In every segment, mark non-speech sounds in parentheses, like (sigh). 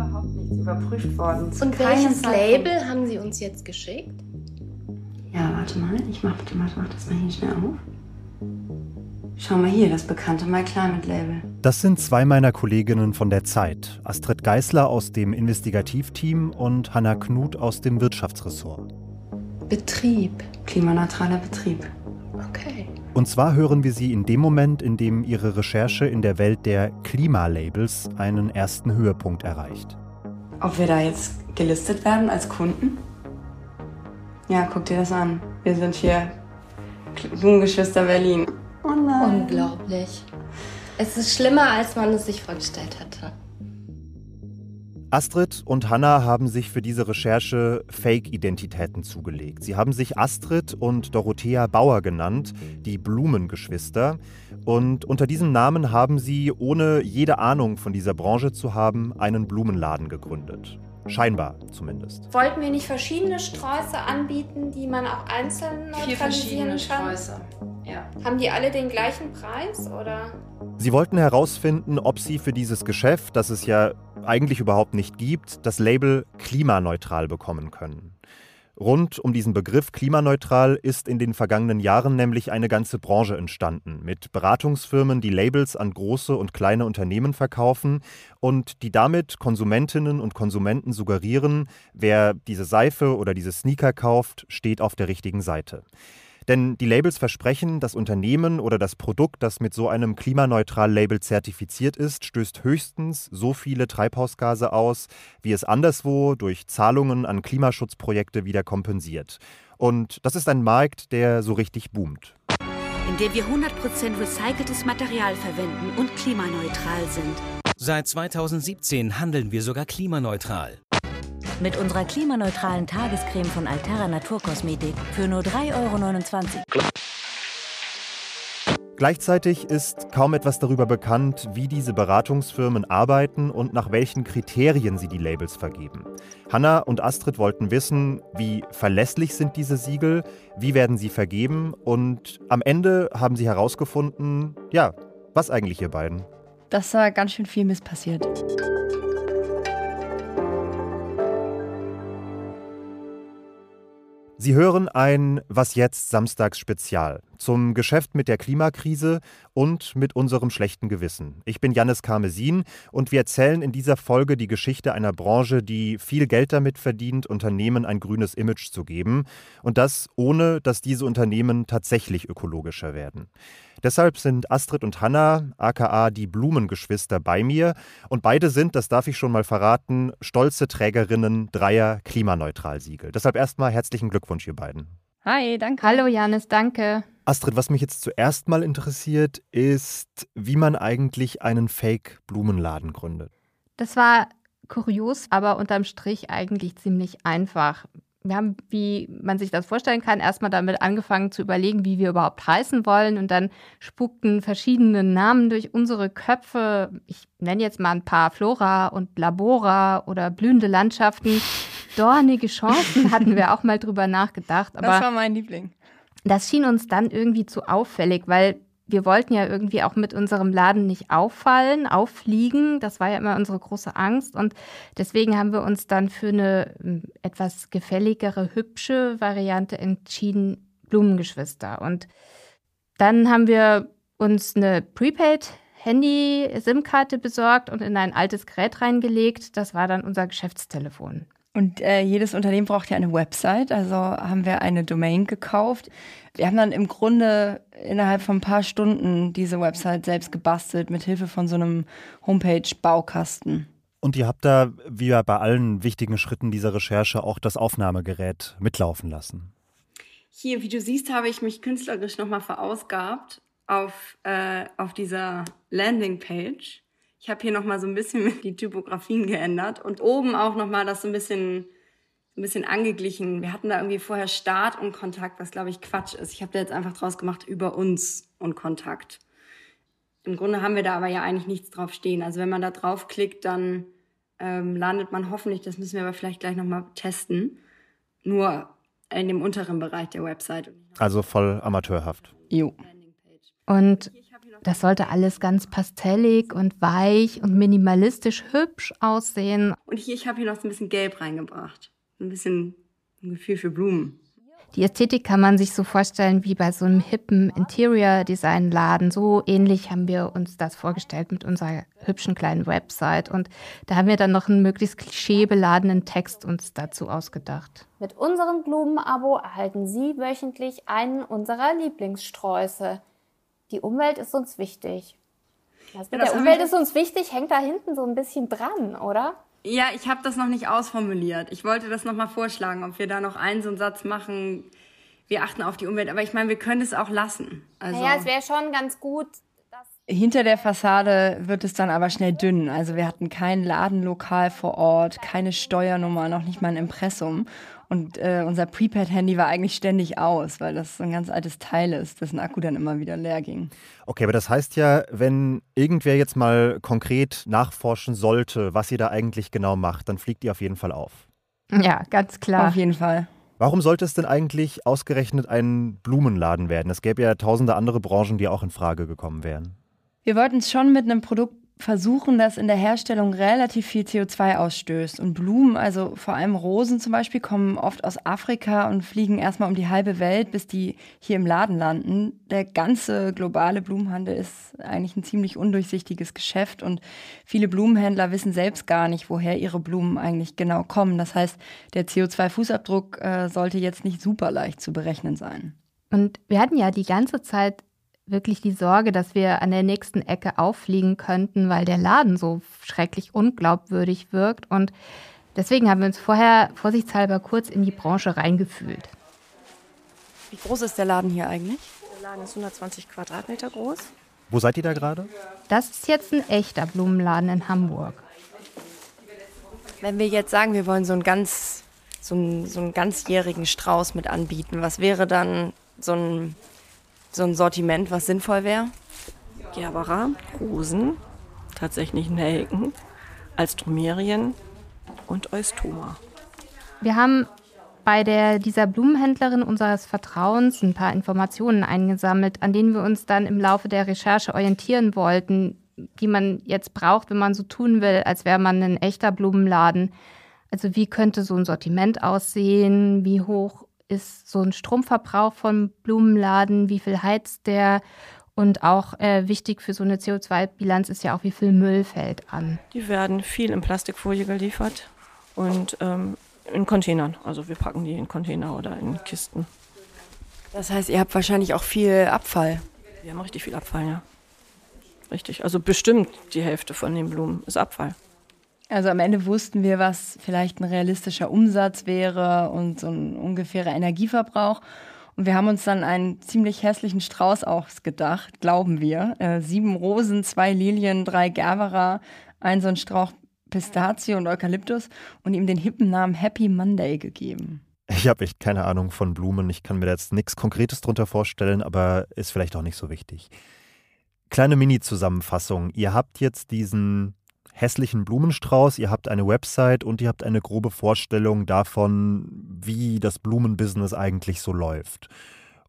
überhaupt nichts überprüft worden. Und welches Label haben Sie uns jetzt geschickt? Ja, warte mal. Ich mach bitte mal, mach das mal hier schnell auf. Schau mal hier, das bekannte My Climate Label. Das sind zwei meiner Kolleginnen von der Zeit. Astrid Geißler aus dem Investigativteam und Hanna Knut aus dem Wirtschaftsressort. Betrieb. Klimaneutraler Betrieb. Okay. Und zwar hören wir sie in dem Moment, in dem ihre Recherche in der Welt der Klimalabels einen ersten Höhepunkt erreicht. Ob wir da jetzt gelistet werden als Kunden? Ja, guck dir das an. Wir sind hier Blumengeschwister Berlin. Oh nein. Unglaublich. Es ist schlimmer, als man es sich vorgestellt hatte. Astrid und Hannah haben sich für diese Recherche Fake-Identitäten zugelegt. Sie haben sich Astrid und Dorothea Bauer genannt, die Blumengeschwister. Und unter diesem Namen haben sie, ohne jede Ahnung von dieser Branche zu haben, einen Blumenladen gegründet. Scheinbar zumindest. Wollten wir nicht verschiedene Sträuße anbieten, die man auch einzeln Vier verschiedene kann? Sträuße. Ja. Haben die alle den gleichen Preis oder? Sie wollten herausfinden, ob sie für dieses Geschäft, das es ja eigentlich überhaupt nicht gibt, das Label klimaneutral bekommen können. Rund um diesen Begriff klimaneutral ist in den vergangenen Jahren nämlich eine ganze Branche entstanden, mit Beratungsfirmen, die Labels an große und kleine Unternehmen verkaufen und die damit Konsumentinnen und Konsumenten suggerieren, wer diese Seife oder diese Sneaker kauft, steht auf der richtigen Seite. Denn die Labels versprechen, das Unternehmen oder das Produkt, das mit so einem Klimaneutral-Label zertifiziert ist, stößt höchstens so viele Treibhausgase aus, wie es anderswo durch Zahlungen an Klimaschutzprojekte wieder kompensiert. Und das ist ein Markt, der so richtig boomt. Indem wir 100% recyceltes Material verwenden und klimaneutral sind. Seit 2017 handeln wir sogar klimaneutral. Mit unserer klimaneutralen Tagescreme von Altera Naturkosmetik für nur 3,29 Euro. Gleichzeitig ist kaum etwas darüber bekannt, wie diese Beratungsfirmen arbeiten und nach welchen Kriterien sie die Labels vergeben. Hanna und Astrid wollten wissen, wie verlässlich sind diese Siegel, wie werden sie vergeben und am Ende haben sie herausgefunden, ja, was eigentlich ihr beiden? Dass da ganz schön viel Mist passiert. Sie hören ein Was jetzt Samstags Spezial zum Geschäft mit der Klimakrise und mit unserem schlechten Gewissen. Ich bin Jannis Karmesin und wir erzählen in dieser Folge die Geschichte einer Branche, die viel Geld damit verdient, Unternehmen ein grünes Image zu geben und das ohne, dass diese Unternehmen tatsächlich ökologischer werden. Deshalb sind Astrid und Hanna, aka die Blumengeschwister, bei mir. Und beide sind, das darf ich schon mal verraten, stolze Trägerinnen dreier Klimaneutralsiegel. Deshalb erstmal herzlichen Glückwunsch, ihr beiden. Hi, danke. Hallo Janis, danke. Astrid, was mich jetzt zuerst mal interessiert, ist, wie man eigentlich einen Fake-Blumenladen gründet. Das war kurios, aber unterm Strich eigentlich ziemlich einfach wir haben, wie man sich das vorstellen kann, erstmal damit angefangen zu überlegen, wie wir überhaupt heißen wollen. Und dann spukten verschiedene Namen durch unsere Köpfe. Ich nenne jetzt mal ein paar Flora und Labora oder blühende Landschaften. Dornige Chancen hatten wir auch mal drüber nachgedacht. Aber das war mein Liebling. Das schien uns dann irgendwie zu auffällig, weil wir wollten ja irgendwie auch mit unserem Laden nicht auffallen, auffliegen. Das war ja immer unsere große Angst. Und deswegen haben wir uns dann für eine hm, etwas gefälligere, hübsche Variante entschieden, Blumengeschwister. Und dann haben wir uns eine Prepaid Handy-SIM-Karte besorgt und in ein altes Gerät reingelegt. Das war dann unser Geschäftstelefon. Und äh, jedes Unternehmen braucht ja eine Website, also haben wir eine Domain gekauft. Wir haben dann im Grunde innerhalb von ein paar Stunden diese Website selbst gebastelt mit Hilfe von so einem Homepage-Baukasten. Und ihr habt da, wie ja bei allen wichtigen Schritten dieser Recherche, auch das Aufnahmegerät mitlaufen lassen. Hier, wie du siehst, habe ich mich künstlerisch nochmal verausgabt auf, äh, auf dieser Landingpage. Ich habe hier nochmal so ein bisschen (laughs) die Typografien geändert und oben auch nochmal das so ein bisschen, ein bisschen angeglichen. Wir hatten da irgendwie vorher Start und Kontakt, was glaube ich Quatsch ist. Ich habe da jetzt einfach draus gemacht über uns und Kontakt. Im Grunde haben wir da aber ja eigentlich nichts drauf stehen. Also wenn man da draufklickt, dann ähm, landet man hoffentlich, das müssen wir aber vielleicht gleich nochmal testen, nur in dem unteren Bereich der Website. Also voll amateurhaft. Jo. Und Das sollte alles ganz pastellig und weich und minimalistisch hübsch aussehen. Und hier, ich habe hier noch so ein bisschen Gelb reingebracht. Ein bisschen ein Gefühl für Blumen. Die Ästhetik kann man sich so vorstellen wie bei so einem hippen Interior-Design-Laden. So ähnlich haben wir uns das vorgestellt mit unserer hübschen kleinen Website. Und da haben wir dann noch einen möglichst klischeebeladenen Text uns dazu ausgedacht. Mit unserem Blumenabo erhalten Sie wöchentlich einen unserer Lieblingssträuße. Die Umwelt ist uns wichtig. Das mit das der Umwelt ist uns wichtig, hängt da hinten so ein bisschen dran, oder? Ja, ich habe das noch nicht ausformuliert. Ich wollte das noch mal vorschlagen, ob wir da noch einen so einen Satz machen. Wir achten auf die Umwelt, aber ich meine, wir können es auch lassen. Also Naja, es wäre schon ganz gut. Hinter der Fassade wird es dann aber schnell dünn. Also wir hatten kein Ladenlokal vor Ort, keine Steuernummer, noch nicht mal ein Impressum. Und äh, unser Prepaid-Handy war eigentlich ständig aus, weil das so ein ganz altes Teil ist, dessen Akku dann immer wieder leer ging. Okay, aber das heißt ja, wenn irgendwer jetzt mal konkret nachforschen sollte, was ihr da eigentlich genau macht, dann fliegt ihr auf jeden Fall auf. Ja, ganz klar. Auf jeden Fall. Warum sollte es denn eigentlich ausgerechnet ein Blumenladen werden? Es gäbe ja tausende andere Branchen, die auch in Frage gekommen wären. Wir wollten es schon mit einem Produkt versuchen, das in der Herstellung relativ viel CO2 ausstößt. Und Blumen, also vor allem Rosen zum Beispiel, kommen oft aus Afrika und fliegen erstmal um die halbe Welt, bis die hier im Laden landen. Der ganze globale Blumenhandel ist eigentlich ein ziemlich undurchsichtiges Geschäft und viele Blumenhändler wissen selbst gar nicht, woher ihre Blumen eigentlich genau kommen. Das heißt, der CO2-Fußabdruck äh, sollte jetzt nicht super leicht zu berechnen sein. Und wir hatten ja die ganze Zeit wirklich die Sorge, dass wir an der nächsten Ecke auffliegen könnten, weil der Laden so schrecklich unglaubwürdig wirkt. Und deswegen haben wir uns vorher vorsichtshalber kurz in die Branche reingefühlt. Wie groß ist der Laden hier eigentlich? Der Laden ist 120 Quadratmeter groß. Wo seid ihr da gerade? Das ist jetzt ein echter Blumenladen in Hamburg. Wenn wir jetzt sagen, wir wollen so einen ganz, so einen, so einen ganzjährigen Strauß mit anbieten, was wäre dann so ein, so ein Sortiment, was sinnvoll wäre? Gerbera, Rosen, tatsächlich Nelken, Alstromerien und Eustoma. Wir haben bei der, dieser Blumenhändlerin unseres Vertrauens ein paar Informationen eingesammelt, an denen wir uns dann im Laufe der Recherche orientieren wollten, die man jetzt braucht, wenn man so tun will, als wäre man ein echter Blumenladen. Also wie könnte so ein Sortiment aussehen? Wie hoch ist so ein Stromverbrauch vom Blumenladen? Wie viel heizt der? Und auch äh, wichtig für so eine CO2-Bilanz ist ja auch, wie viel Müll fällt an. Die werden viel in Plastikfolie geliefert und ähm, in Containern. Also wir packen die in Container oder in Kisten. Das heißt, ihr habt wahrscheinlich auch viel Abfall. Wir haben richtig viel Abfall, ja. Richtig. Also bestimmt die Hälfte von den Blumen ist Abfall. Also am Ende wussten wir, was vielleicht ein realistischer Umsatz wäre und so ein ungefährer Energieverbrauch. Und wir haben uns dann einen ziemlich hässlichen Strauß ausgedacht, glauben wir. Äh, sieben Rosen, zwei Lilien, drei Gerbera, ein so ein Strauch Pistazie und Eukalyptus und ihm den hippen Namen Happy Monday gegeben. Ich habe echt keine Ahnung von Blumen. Ich kann mir da jetzt nichts Konkretes drunter vorstellen, aber ist vielleicht auch nicht so wichtig. Kleine Mini-Zusammenfassung. Ihr habt jetzt diesen hässlichen Blumenstrauß, ihr habt eine Website und ihr habt eine grobe Vorstellung davon, wie das Blumenbusiness eigentlich so läuft.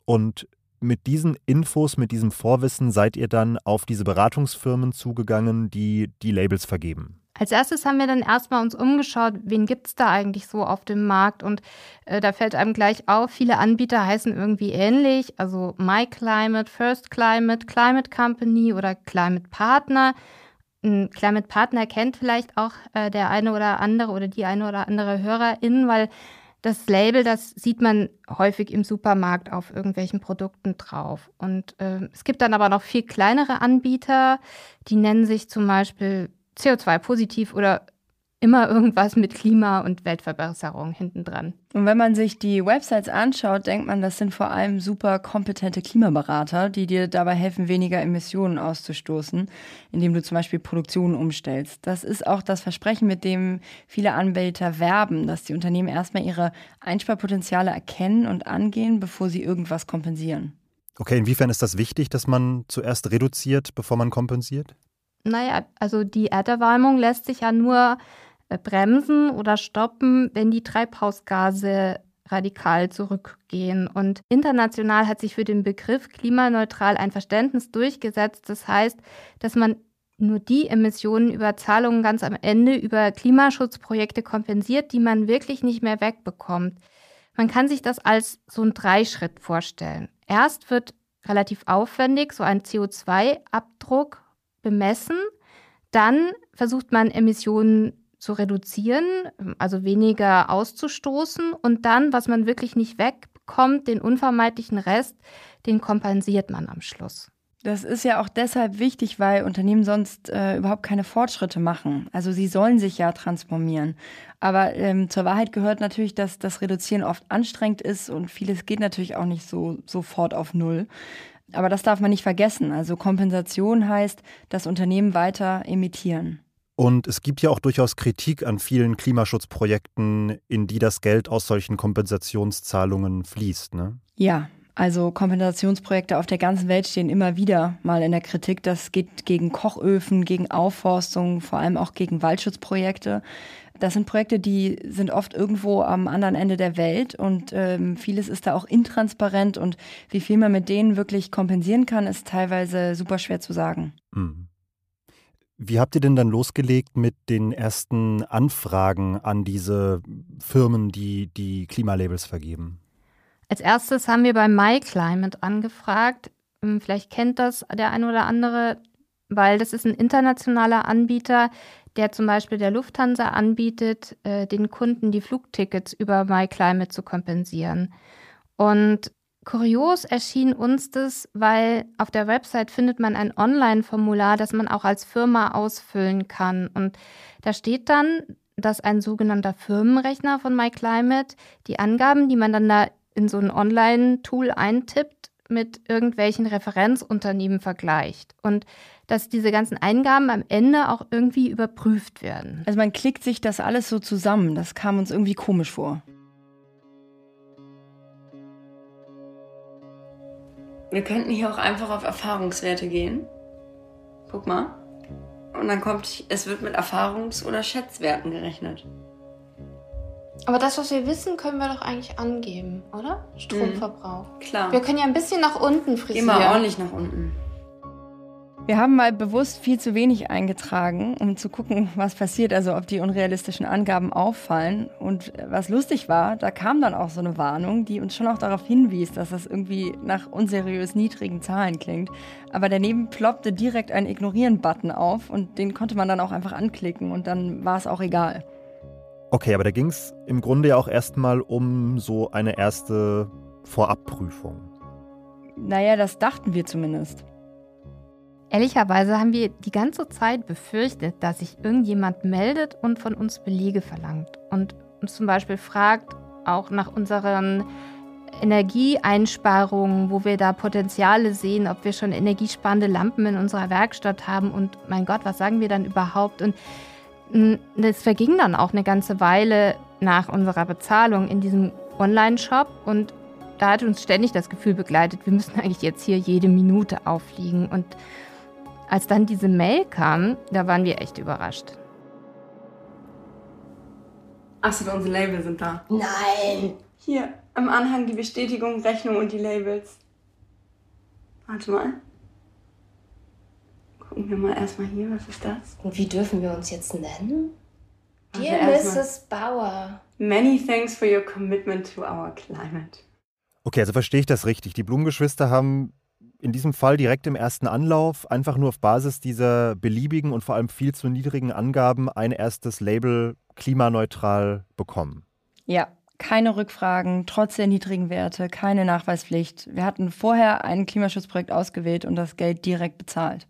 Und mit diesen Infos, mit diesem Vorwissen seid ihr dann auf diese Beratungsfirmen zugegangen, die die Labels vergeben. Als erstes haben wir dann erstmal uns umgeschaut, wen gibt es da eigentlich so auf dem Markt und äh, da fällt einem gleich auf, viele Anbieter heißen irgendwie ähnlich, also My Climate, First Climate, Climate Company oder Climate Partner. Ein Climate Partner kennt vielleicht auch äh, der eine oder andere oder die eine oder andere Hörerin, weil das Label, das sieht man häufig im Supermarkt auf irgendwelchen Produkten drauf. Und äh, es gibt dann aber noch viel kleinere Anbieter, die nennen sich zum Beispiel CO2-positiv oder immer irgendwas mit Klima- und Weltverbesserung hinten dran. Und wenn man sich die Websites anschaut, denkt man, das sind vor allem super kompetente Klimaberater, die dir dabei helfen, weniger Emissionen auszustoßen, indem du zum Beispiel Produktion umstellst. Das ist auch das Versprechen, mit dem viele Anbieter werben, dass die Unternehmen erstmal ihre Einsparpotenziale erkennen und angehen, bevor sie irgendwas kompensieren. Okay, inwiefern ist das wichtig, dass man zuerst reduziert, bevor man kompensiert? Naja, also die Erderwärmung lässt sich ja nur bremsen oder stoppen, wenn die Treibhausgase radikal zurückgehen. Und international hat sich für den Begriff klimaneutral ein Verständnis durchgesetzt. Das heißt, dass man nur die Emissionen über Zahlungen ganz am Ende über Klimaschutzprojekte kompensiert, die man wirklich nicht mehr wegbekommt. Man kann sich das als so ein Dreischritt vorstellen. Erst wird relativ aufwendig so ein CO2-Abdruck bemessen. Dann versucht man Emissionen zu reduzieren, also weniger auszustoßen. Und dann, was man wirklich nicht wegbekommt, den unvermeidlichen Rest, den kompensiert man am Schluss. Das ist ja auch deshalb wichtig, weil Unternehmen sonst äh, überhaupt keine Fortschritte machen. Also sie sollen sich ja transformieren. Aber ähm, zur Wahrheit gehört natürlich, dass das Reduzieren oft anstrengend ist und vieles geht natürlich auch nicht so sofort auf Null. Aber das darf man nicht vergessen. Also Kompensation heißt, dass Unternehmen weiter emittieren. Und es gibt ja auch durchaus Kritik an vielen Klimaschutzprojekten, in die das Geld aus solchen Kompensationszahlungen fließt. Ne? Ja, also Kompensationsprojekte auf der ganzen Welt stehen immer wieder mal in der Kritik. Das geht gegen Kochöfen, gegen Aufforstung, vor allem auch gegen Waldschutzprojekte. Das sind Projekte, die sind oft irgendwo am anderen Ende der Welt und ähm, vieles ist da auch intransparent und wie viel man mit denen wirklich kompensieren kann, ist teilweise super schwer zu sagen. Mhm. Wie habt ihr denn dann losgelegt mit den ersten Anfragen an diese Firmen, die die Klimalabels vergeben? Als erstes haben wir bei MyClimate angefragt. Hm, vielleicht kennt das der eine oder andere, weil das ist ein internationaler Anbieter, der zum Beispiel der Lufthansa anbietet, äh, den Kunden die Flugtickets über MyClimate zu kompensieren. Und kurios erschien uns das, weil auf der Website findet man ein Online-Formular, das man auch als Firma ausfüllen kann. Und da steht dann, dass ein sogenannter Firmenrechner von MyClimate die Angaben, die man dann da in so ein Online-Tool eintippt, mit irgendwelchen Referenzunternehmen vergleicht und dass diese ganzen Eingaben am Ende auch irgendwie überprüft werden. Also man klickt sich das alles so zusammen, das kam uns irgendwie komisch vor. Wir könnten hier auch einfach auf Erfahrungswerte gehen. Guck mal. Und dann kommt, es wird mit Erfahrungs- oder Schätzwerten gerechnet. Aber das, was wir wissen, können wir doch eigentlich angeben, oder? Stromverbrauch. Mhm. Klar. Wir können ja ein bisschen nach unten frisieren. Immer ordentlich nach unten. Wir haben mal bewusst viel zu wenig eingetragen, um zu gucken, was passiert, also ob die unrealistischen Angaben auffallen. Und was lustig war, da kam dann auch so eine Warnung, die uns schon auch darauf hinwies, dass das irgendwie nach unseriös niedrigen Zahlen klingt. Aber daneben ploppte direkt ein Ignorieren-Button auf und den konnte man dann auch einfach anklicken und dann war es auch egal. Okay, aber da ging es im Grunde ja auch erstmal um so eine erste Vorabprüfung. Naja, das dachten wir zumindest. Ehrlicherweise haben wir die ganze Zeit befürchtet, dass sich irgendjemand meldet und von uns Belege verlangt und uns zum Beispiel fragt, auch nach unseren Energieeinsparungen, wo wir da Potenziale sehen, ob wir schon energiesparende Lampen in unserer Werkstatt haben und mein Gott, was sagen wir dann überhaupt? Und das verging dann auch eine ganze Weile nach unserer Bezahlung in diesem Online-Shop und da hat uns ständig das Gefühl begleitet, wir müssen eigentlich jetzt hier jede Minute auffliegen. Und als dann diese Mail kam, da waren wir echt überrascht. Achso, unsere Labels sind da. Nein! Hier, am Anhang die Bestätigung, Rechnung und die Labels. Warte mal. Gucken wir mal erstmal hier, was ist das? Und wie dürfen wir uns jetzt nennen? Also Dear Mrs. Bauer. Many thanks for your commitment to our climate. Okay, also verstehe ich das richtig. Die Blumengeschwister haben in diesem Fall direkt im ersten Anlauf einfach nur auf Basis dieser beliebigen und vor allem viel zu niedrigen Angaben ein erstes Label klimaneutral bekommen. Ja, keine Rückfragen, trotz der niedrigen Werte, keine Nachweispflicht. Wir hatten vorher ein Klimaschutzprojekt ausgewählt und das Geld direkt bezahlt.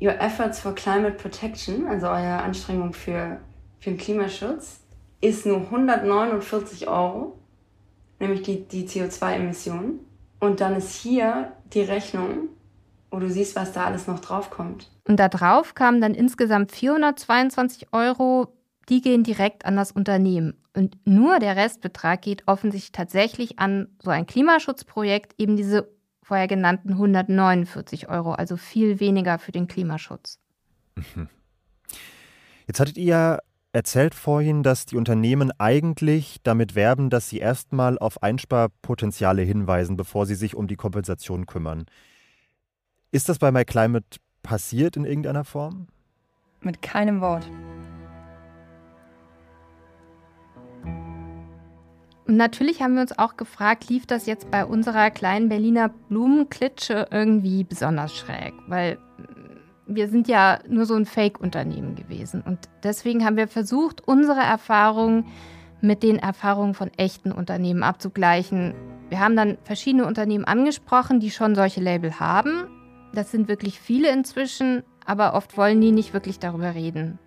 Your efforts for climate protection, also eure Anstrengung für, für den Klimaschutz, ist nur 149 Euro, nämlich die, die CO2-Emissionen. Und dann ist hier die Rechnung, wo du siehst, was da alles noch draufkommt. Und da drauf kamen dann insgesamt 422 Euro, die gehen direkt an das Unternehmen. Und nur der Restbetrag geht offensichtlich tatsächlich an so ein Klimaschutzprojekt, eben diese vorher genannten 149 Euro, also viel weniger für den Klimaschutz. (laughs) Jetzt hattet ihr ja erzählt vorhin, dass die Unternehmen eigentlich damit werben, dass sie erstmal auf Einsparpotenziale hinweisen, bevor sie sich um die Kompensation kümmern. Ist das bei MyClimate passiert in irgendeiner Form? Mit keinem Wort. Und natürlich haben wir uns auch gefragt, lief das jetzt bei unserer kleinen Berliner Blumenklitsche irgendwie besonders schräg? Weil wir sind ja nur so ein Fake-Unternehmen gewesen. Und deswegen haben wir versucht, unsere Erfahrungen mit den Erfahrungen von echten Unternehmen abzugleichen. Wir haben dann verschiedene Unternehmen angesprochen, die schon solche Label haben. Das sind wirklich viele inzwischen, aber oft wollen die nicht wirklich darüber reden.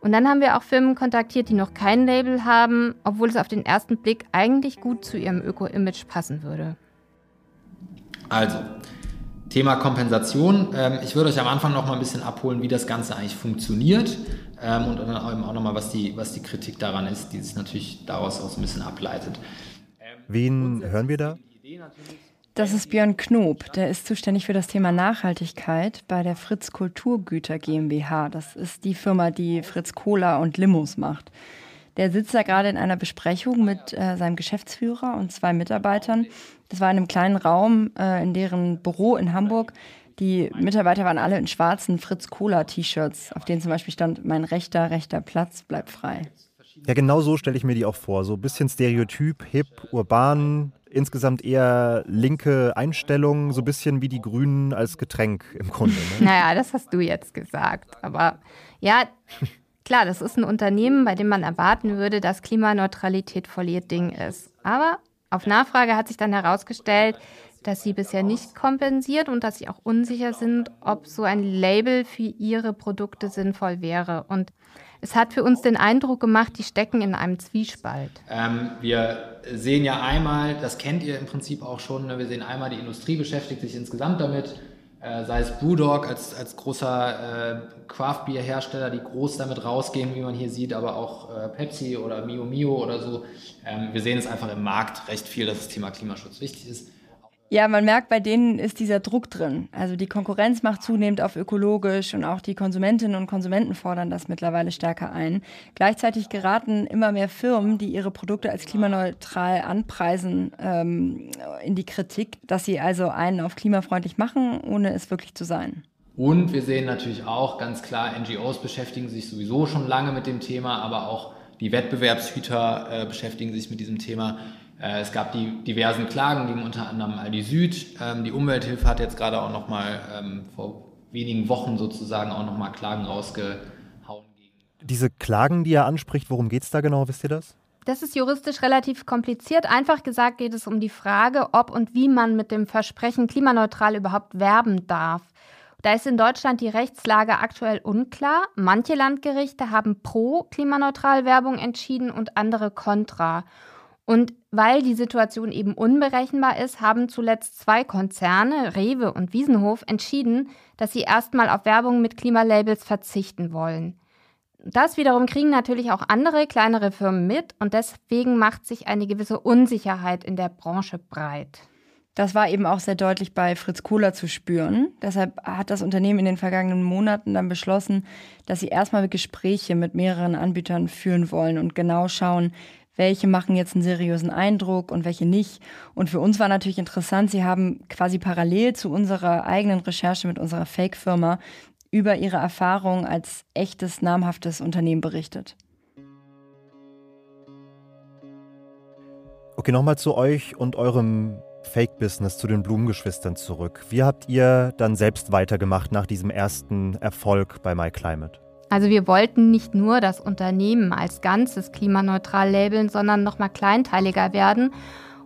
Und dann haben wir auch Firmen kontaktiert, die noch kein Label haben, obwohl es auf den ersten Blick eigentlich gut zu ihrem Öko-Image passen würde. Also, Thema Kompensation. Ähm, ich würde euch am Anfang noch mal ein bisschen abholen, wie das Ganze eigentlich funktioniert ähm, und dann auch noch mal, was die, was die Kritik daran ist, die sich natürlich daraus auch so ein bisschen ableitet. Wen hören wir da? Das ist Björn Knob, der ist zuständig für das Thema Nachhaltigkeit bei der Fritz Kulturgüter GmbH. Das ist die Firma, die Fritz Cola und Limos macht. Der sitzt da gerade in einer Besprechung mit äh, seinem Geschäftsführer und zwei Mitarbeitern. Das war in einem kleinen Raum äh, in deren Büro in Hamburg. Die Mitarbeiter waren alle in schwarzen Fritz Cola T-Shirts, auf denen zum Beispiel stand: Mein rechter, rechter Platz bleibt frei. Ja, genau so stelle ich mir die auch vor. So ein bisschen Stereotyp, hip, urban, insgesamt eher linke Einstellung, so ein bisschen wie die Grünen als Getränk im Grunde. Ne? (laughs) Naja, das hast du jetzt gesagt. Aber ja, klar, das ist ein Unternehmen, bei dem man erwarten würde, dass Klimaneutralität voll ihr Ding ist. Aber auf Nachfrage hat sich dann herausgestellt, dass sie bisher nicht kompensiert und dass sie auch unsicher sind, ob so ein Label für ihre Produkte sinnvoll wäre. Und es hat für uns den Eindruck gemacht, die stecken in einem Zwiespalt. Ähm, wir sehen ja einmal, das kennt ihr im Prinzip auch schon, ne? wir sehen einmal, die Industrie beschäftigt sich insgesamt damit, äh, sei es Brewdog als, als großer äh, Craft-Bier-Hersteller, die groß damit rausgehen, wie man hier sieht, aber auch äh, Pepsi oder Mio Mio oder so. Ähm, wir sehen es einfach im Markt recht viel, dass das Thema Klimaschutz wichtig ist. Ja, man merkt, bei denen ist dieser Druck drin. Also die Konkurrenz macht zunehmend auf ökologisch und auch die Konsumentinnen und Konsumenten fordern das mittlerweile stärker ein. Gleichzeitig geraten immer mehr Firmen, die ihre Produkte als klimaneutral anpreisen, ähm, in die Kritik, dass sie also einen auf klimafreundlich machen, ohne es wirklich zu sein. Und wir sehen natürlich auch ganz klar, NGOs beschäftigen sich sowieso schon lange mit dem Thema, aber auch die Wettbewerbshüter äh, beschäftigen sich mit diesem Thema. Äh, es gab die diversen Klagen gegen unter anderem Aldi Süd. Ähm, die Umwelthilfe hat jetzt gerade auch noch mal ähm, vor wenigen Wochen sozusagen auch noch mal Klagen rausgehauen. Diese Klagen, die er anspricht, worum geht es da genau? Wisst ihr das? Das ist juristisch relativ kompliziert. Einfach gesagt geht es um die Frage, ob und wie man mit dem Versprechen klimaneutral überhaupt werben darf. Da ist in Deutschland die Rechtslage aktuell unklar. Manche Landgerichte haben pro klimaneutral Werbung entschieden und andere kontra. Und weil die Situation eben unberechenbar ist, haben zuletzt zwei Konzerne, Rewe und Wiesenhof, entschieden, dass sie erstmal auf Werbung mit Klimalabels verzichten wollen. Das wiederum kriegen natürlich auch andere kleinere Firmen mit und deswegen macht sich eine gewisse Unsicherheit in der Branche breit. Das war eben auch sehr deutlich bei Fritz Kohler zu spüren. Deshalb hat das Unternehmen in den vergangenen Monaten dann beschlossen, dass sie erstmal Gespräche mit mehreren Anbietern führen wollen und genau schauen, welche machen jetzt einen seriösen Eindruck und welche nicht. Und für uns war natürlich interessant, sie haben quasi parallel zu unserer eigenen Recherche mit unserer Fake-Firma über ihre Erfahrung als echtes, namhaftes Unternehmen berichtet. Okay, nochmal zu euch und eurem Fake-Business, zu den Blumengeschwistern zurück. Wie habt ihr dann selbst weitergemacht nach diesem ersten Erfolg bei MyClimate? Also wir wollten nicht nur das Unternehmen als Ganzes klimaneutral labeln, sondern nochmal kleinteiliger werden.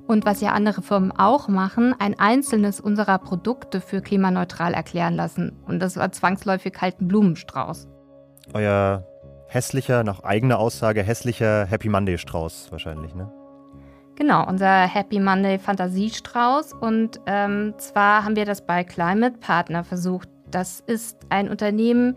Und was ja andere Firmen auch machen, ein einzelnes unserer Produkte für klimaneutral erklären lassen. Und das war zwangsläufig halt ein Blumenstrauß. Euer hässlicher, nach eigener Aussage, hässlicher Happy Monday Strauß wahrscheinlich, ne? Genau, unser Happy Monday Fantasiestrauß. Und ähm, zwar haben wir das bei Climate Partner versucht. Das ist ein Unternehmen,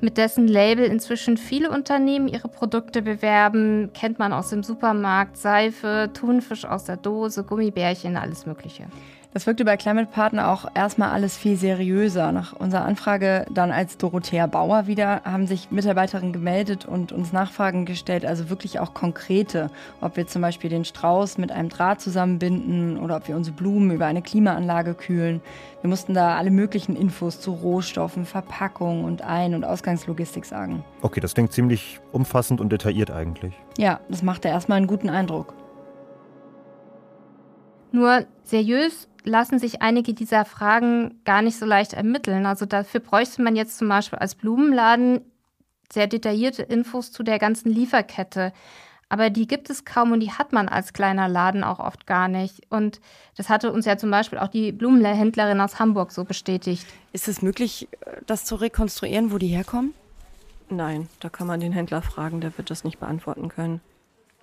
mit dessen Label inzwischen viele Unternehmen ihre Produkte bewerben. Kennt man aus dem Supermarkt, Seife, Thunfisch aus der Dose, Gummibärchen, alles Mögliche. Das wirkte bei Climate Partner auch erstmal alles viel seriöser. Nach unserer Anfrage dann als Dorothea Bauer wieder haben sich Mitarbeiterinnen gemeldet und uns Nachfragen gestellt, also wirklich auch konkrete, ob wir zum Beispiel den Strauß mit einem Draht zusammenbinden oder ob wir unsere Blumen über eine Klimaanlage kühlen. Wir mussten da alle möglichen Infos zu Rohstoffen, Verpackung und Ein- und Ausgangslogistik sagen. Okay, das klingt ziemlich umfassend und detailliert eigentlich. Ja, das machte erstmal einen guten Eindruck. Nur seriös lassen sich einige dieser Fragen gar nicht so leicht ermitteln. Also dafür bräuchte man jetzt zum Beispiel als Blumenladen sehr detaillierte Infos zu der ganzen Lieferkette. Aber die gibt es kaum und die hat man als kleiner Laden auch oft gar nicht. Und das hatte uns ja zum Beispiel auch die Blumenhändlerin aus Hamburg so bestätigt. Ist es möglich, das zu rekonstruieren, wo die herkommen? Nein, da kann man den Händler fragen, der wird das nicht beantworten können.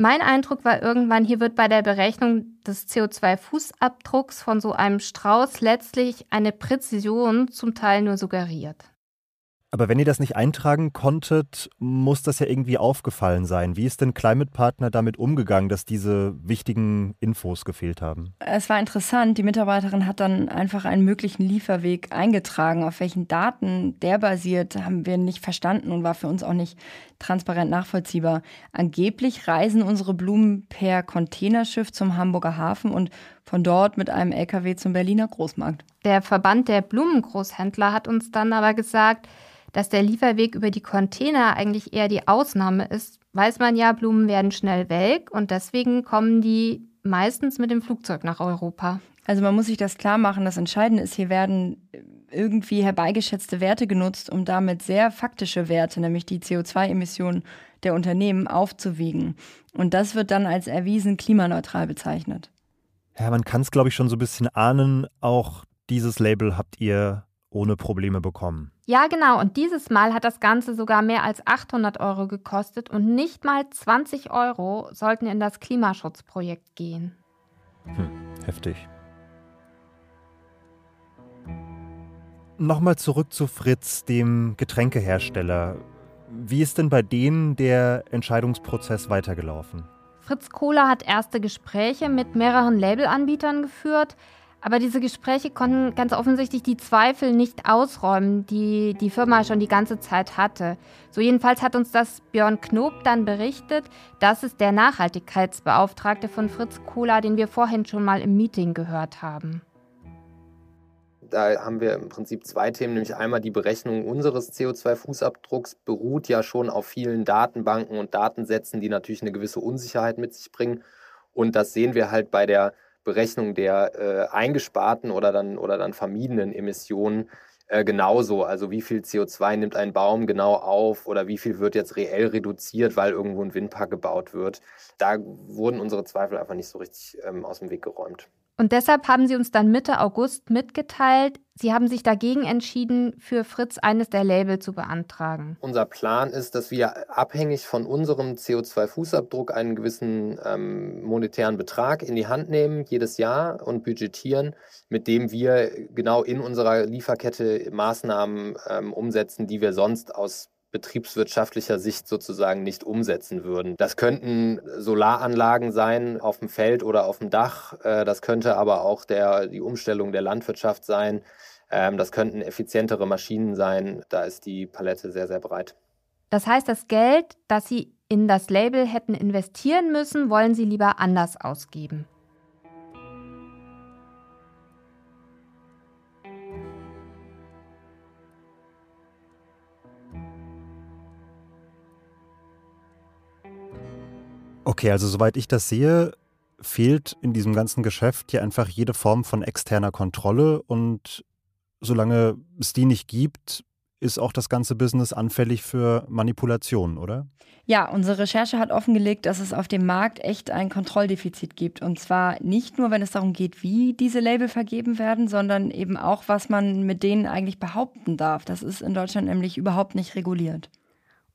Mein Eindruck war irgendwann, hier wird bei der Berechnung des CO2-Fußabdrucks von so einem Strauß letztlich eine Präzision zum Teil nur suggeriert. Aber wenn ihr das nicht eintragen konntet, muss das ja irgendwie aufgefallen sein. Wie ist denn Climate Partner damit umgegangen, dass diese wichtigen Infos gefehlt haben? Es war interessant. Die Mitarbeiterin hat dann einfach einen möglichen Lieferweg eingetragen. Auf welchen Daten der basiert, haben wir nicht verstanden und war für uns auch nicht transparent nachvollziehbar. Angeblich reisen unsere Blumen per Containerschiff zum Hamburger Hafen und von dort mit einem LKW zum Berliner Großmarkt. Der Verband der Blumengroßhändler hat uns dann aber gesagt, dass der Lieferweg über die Container eigentlich eher die Ausnahme ist, weiß man ja, Blumen werden schnell welk und deswegen kommen die meistens mit dem Flugzeug nach Europa. Also man muss sich das klar machen, das Entscheidende ist, hier werden irgendwie herbeigeschätzte Werte genutzt, um damit sehr faktische Werte, nämlich die CO2-Emissionen der Unternehmen, aufzuwiegen. Und das wird dann als erwiesen klimaneutral bezeichnet. Ja, man kann es, glaube ich, schon so ein bisschen ahnen. Auch dieses Label habt ihr ohne Probleme bekommen. Ja, genau. Und dieses Mal hat das Ganze sogar mehr als 800 Euro gekostet und nicht mal 20 Euro sollten in das Klimaschutzprojekt gehen. Hm, heftig. Nochmal zurück zu Fritz, dem Getränkehersteller. Wie ist denn bei denen der Entscheidungsprozess weitergelaufen? Fritz Kohler hat erste Gespräche mit mehreren Labelanbietern geführt. Aber diese Gespräche konnten ganz offensichtlich die Zweifel nicht ausräumen, die die Firma schon die ganze Zeit hatte. So jedenfalls hat uns das Björn Knob dann berichtet. Das ist der Nachhaltigkeitsbeauftragte von Fritz Kohler, den wir vorhin schon mal im Meeting gehört haben. Da haben wir im Prinzip zwei Themen, nämlich einmal die Berechnung unseres CO2-Fußabdrucks beruht ja schon auf vielen Datenbanken und Datensätzen, die natürlich eine gewisse Unsicherheit mit sich bringen. Und das sehen wir halt bei der Berechnung der äh, eingesparten oder dann, oder dann vermiedenen Emissionen äh, genauso. Also wie viel CO2 nimmt ein Baum genau auf oder wie viel wird jetzt reell reduziert, weil irgendwo ein Windpark gebaut wird. Da wurden unsere Zweifel einfach nicht so richtig ähm, aus dem Weg geräumt. Und deshalb haben sie uns dann Mitte August mitgeteilt, sie haben sich dagegen entschieden, für Fritz eines der Label zu beantragen. Unser Plan ist, dass wir abhängig von unserem CO2-Fußabdruck einen gewissen ähm, monetären Betrag in die Hand nehmen, jedes Jahr und budgetieren, mit dem wir genau in unserer Lieferkette Maßnahmen ähm, umsetzen, die wir sonst aus betriebswirtschaftlicher Sicht sozusagen nicht umsetzen würden. Das könnten Solaranlagen sein auf dem Feld oder auf dem Dach. Äh, das könnte aber auch der, die Umstellung der Landwirtschaft sein. Ähm, das könnten effizientere Maschinen sein. Da ist die Palette sehr, sehr breit. Das heißt, das Geld, das Sie in das Label hätten investieren müssen, wollen Sie lieber anders ausgeben. Okay, also soweit ich das sehe, fehlt in diesem ganzen Geschäft ja einfach jede Form von externer Kontrolle und solange es die nicht gibt, ist auch das ganze Business anfällig für Manipulation, oder? Ja, unsere Recherche hat offengelegt, dass es auf dem Markt echt ein Kontrolldefizit gibt. Und zwar nicht nur, wenn es darum geht, wie diese Label vergeben werden, sondern eben auch, was man mit denen eigentlich behaupten darf. Das ist in Deutschland nämlich überhaupt nicht reguliert.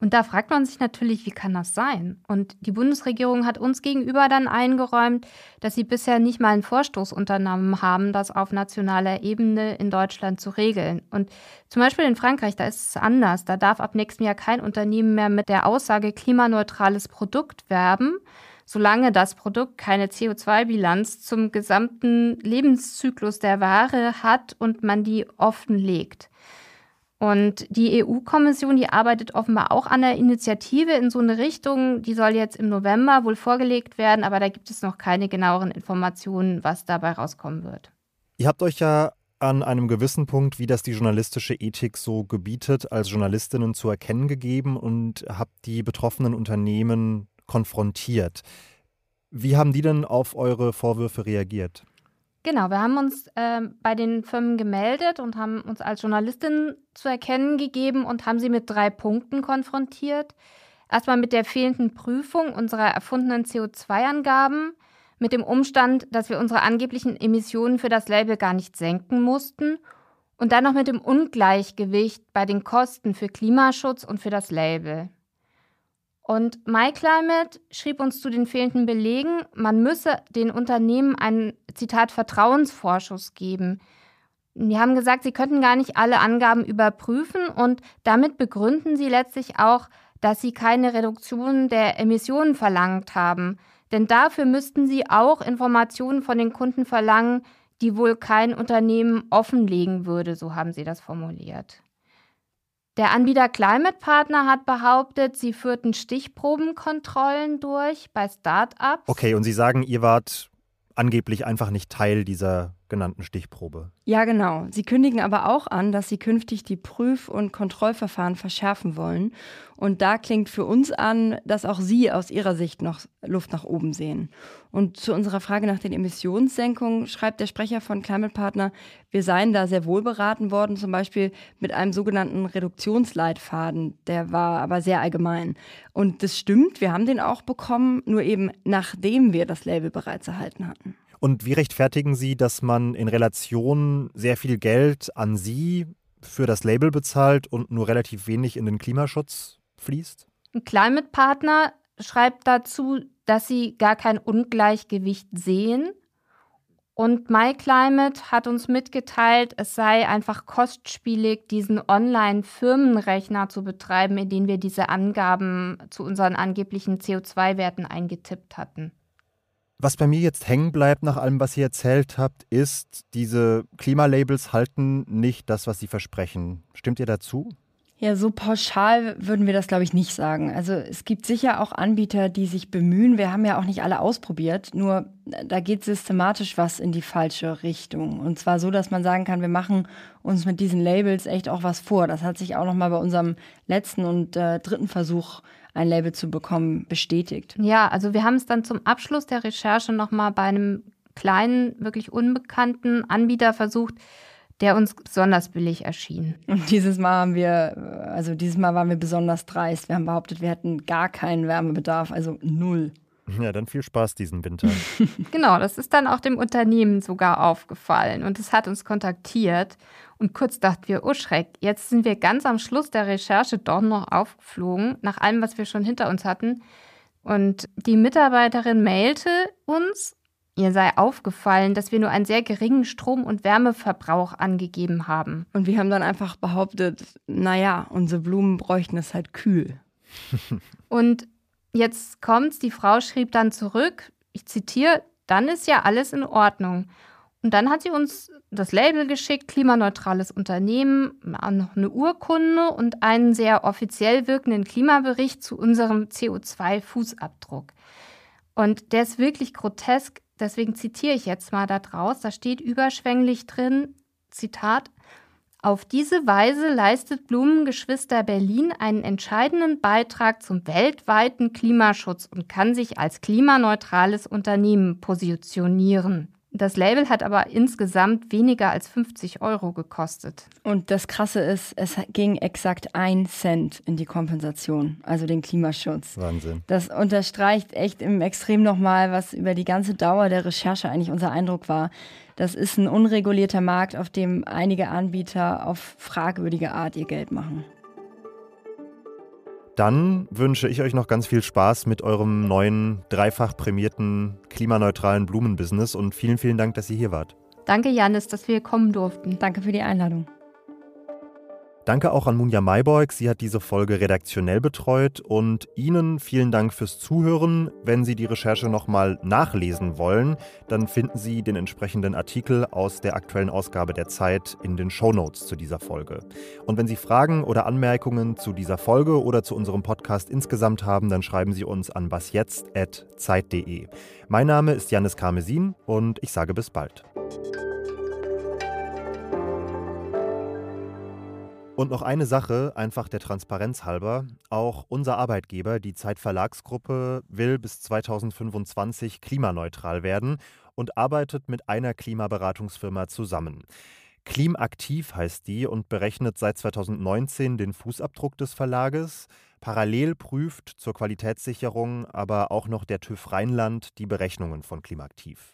Und da fragt man sich natürlich, wie kann das sein? Und die Bundesregierung hat uns gegenüber dann eingeräumt, dass sie bisher nicht mal einen Vorstoß unternommen haben, das auf nationaler Ebene in Deutschland zu regeln. Und zum Beispiel in Frankreich, da ist es anders. Da darf ab nächstem Jahr kein Unternehmen mehr mit der Aussage klimaneutrales Produkt werben, solange das Produkt keine CO2-Bilanz zum gesamten Lebenszyklus der Ware hat und man die offenlegt. Und die EU-Kommission, die arbeitet offenbar auch an der Initiative in so eine Richtung. Die soll jetzt im November wohl vorgelegt werden, aber da gibt es noch keine genaueren Informationen, was dabei rauskommen wird. Ihr habt euch ja an einem gewissen Punkt, wie das die journalistische Ethik so gebietet, als Journalistinnen zu erkennen gegeben und habt die betroffenen Unternehmen konfrontiert. Wie haben die denn auf eure Vorwürfe reagiert? Genau, wir haben uns äh, bei den Firmen gemeldet und haben uns als Journalistin zu erkennen gegeben und haben sie mit drei Punkten konfrontiert. Erstmal mit der fehlenden Prüfung unserer erfundenen CO2-Angaben, mit dem Umstand, dass wir unsere angeblichen Emissionen für das Label gar nicht senken mussten und dann noch mit dem Ungleichgewicht bei den Kosten für Klimaschutz und für das Label. Und MyClimate schrieb uns zu den fehlenden Belegen, man müsse den Unternehmen einen, Zitat, Vertrauensvorschuss geben. Die haben gesagt, sie könnten gar nicht alle Angaben überprüfen und damit begründen sie letztlich auch, dass sie keine Reduktion der Emissionen verlangt haben. Denn dafür müssten sie auch Informationen von den Kunden verlangen, die wohl kein Unternehmen offenlegen würde, so haben sie das formuliert. Der Anbieter Climate Partner hat behauptet, sie führten Stichprobenkontrollen durch bei Start-ups. Okay, und Sie sagen, ihr wart angeblich einfach nicht Teil dieser genannten Stichprobe. Ja, genau. Sie kündigen aber auch an, dass sie künftig die Prüf- und Kontrollverfahren verschärfen wollen. Und da klingt für uns an, dass auch Sie aus Ihrer Sicht noch Luft nach oben sehen. Und zu unserer Frage nach den Emissionssenkungen schreibt der Sprecher von Climate Partner, wir seien da sehr wohl beraten worden, zum Beispiel mit einem sogenannten Reduktionsleitfaden. Der war aber sehr allgemein. Und das stimmt, wir haben den auch bekommen, nur eben nachdem wir das Label bereits erhalten hatten. Und wie rechtfertigen Sie, dass man in Relation sehr viel Geld an Sie für das Label bezahlt und nur relativ wenig in den Klimaschutz fließt? Ein Climate Partner schreibt dazu, dass sie gar kein Ungleichgewicht sehen. Und MyClimate hat uns mitgeteilt, es sei einfach kostspielig, diesen Online-Firmenrechner zu betreiben, in den wir diese Angaben zu unseren angeblichen CO2-Werten eingetippt hatten. Was bei mir jetzt hängen bleibt nach allem, was ihr erzählt habt, ist, diese Klimalabels halten nicht das, was sie versprechen. Stimmt ihr dazu? Ja, so pauschal würden wir das, glaube ich, nicht sagen. Also es gibt sicher auch Anbieter, die sich bemühen. Wir haben ja auch nicht alle ausprobiert, nur da geht systematisch was in die falsche Richtung. Und zwar so, dass man sagen kann, wir machen uns mit diesen Labels echt auch was vor. Das hat sich auch noch mal bei unserem letzten und äh, dritten Versuch ein Label zu bekommen, bestätigt. Ja, also wir haben es dann zum Abschluss der Recherche nochmal bei einem kleinen, wirklich unbekannten Anbieter versucht, der uns besonders billig erschien. Und dieses Mal haben wir, also dieses Mal waren wir besonders dreist. Wir haben behauptet, wir hätten gar keinen Wärmebedarf, also null. Ja, dann viel Spaß diesen Winter. (laughs) genau, das ist dann auch dem Unternehmen sogar aufgefallen und es hat uns kontaktiert. Und kurz dachten wir, oh Schreck, jetzt sind wir ganz am Schluss der Recherche doch noch aufgeflogen, nach allem, was wir schon hinter uns hatten. Und die Mitarbeiterin mailte uns, ihr sei aufgefallen, dass wir nur einen sehr geringen Strom- und Wärmeverbrauch angegeben haben. Und wir haben dann einfach behauptet, naja, unsere Blumen bräuchten es halt kühl. (laughs) und jetzt kommt's, die Frau schrieb dann zurück, ich zitiere, dann ist ja alles in Ordnung. Und dann hat sie uns das Label geschickt, klimaneutrales Unternehmen, noch eine Urkunde und einen sehr offiziell wirkenden Klimabericht zu unserem CO2-Fußabdruck. Und der ist wirklich grotesk, deswegen zitiere ich jetzt mal da draus. Da steht überschwänglich drin, Zitat, auf diese Weise leistet Blumengeschwister Berlin einen entscheidenden Beitrag zum weltweiten Klimaschutz und kann sich als klimaneutrales Unternehmen positionieren. Das Label hat aber insgesamt weniger als 50 Euro gekostet. Und das Krasse ist, es ging exakt ein Cent in die Kompensation, also den Klimaschutz. Wahnsinn. Das unterstreicht echt im Extrem nochmal, was über die ganze Dauer der Recherche eigentlich unser Eindruck war. Das ist ein unregulierter Markt, auf dem einige Anbieter auf fragwürdige Art ihr Geld machen. Dann wünsche ich euch noch ganz viel Spaß mit eurem neuen, dreifach prämierten, klimaneutralen Blumenbusiness und vielen, vielen Dank, dass ihr hier wart. Danke, Janis, dass wir kommen durften. Danke für die Einladung. Danke auch an Munja Mayborg. Sie hat diese Folge redaktionell betreut. Und Ihnen vielen Dank fürs Zuhören. Wenn Sie die Recherche nochmal nachlesen wollen, dann finden Sie den entsprechenden Artikel aus der aktuellen Ausgabe der Zeit in den Shownotes zu dieser Folge. Und wenn Sie Fragen oder Anmerkungen zu dieser Folge oder zu unserem Podcast insgesamt haben, dann schreiben Sie uns an wasjetzt.zeit.de. Mein Name ist Janis Karmesin und ich sage bis bald. Und noch eine Sache, einfach der Transparenz halber. Auch unser Arbeitgeber, die Zeit Verlagsgruppe, will bis 2025 klimaneutral werden und arbeitet mit einer Klimaberatungsfirma zusammen. Klimaktiv heißt die und berechnet seit 2019 den Fußabdruck des Verlages. Parallel prüft zur Qualitätssicherung aber auch noch der TÜV Rheinland die Berechnungen von Klimaktiv.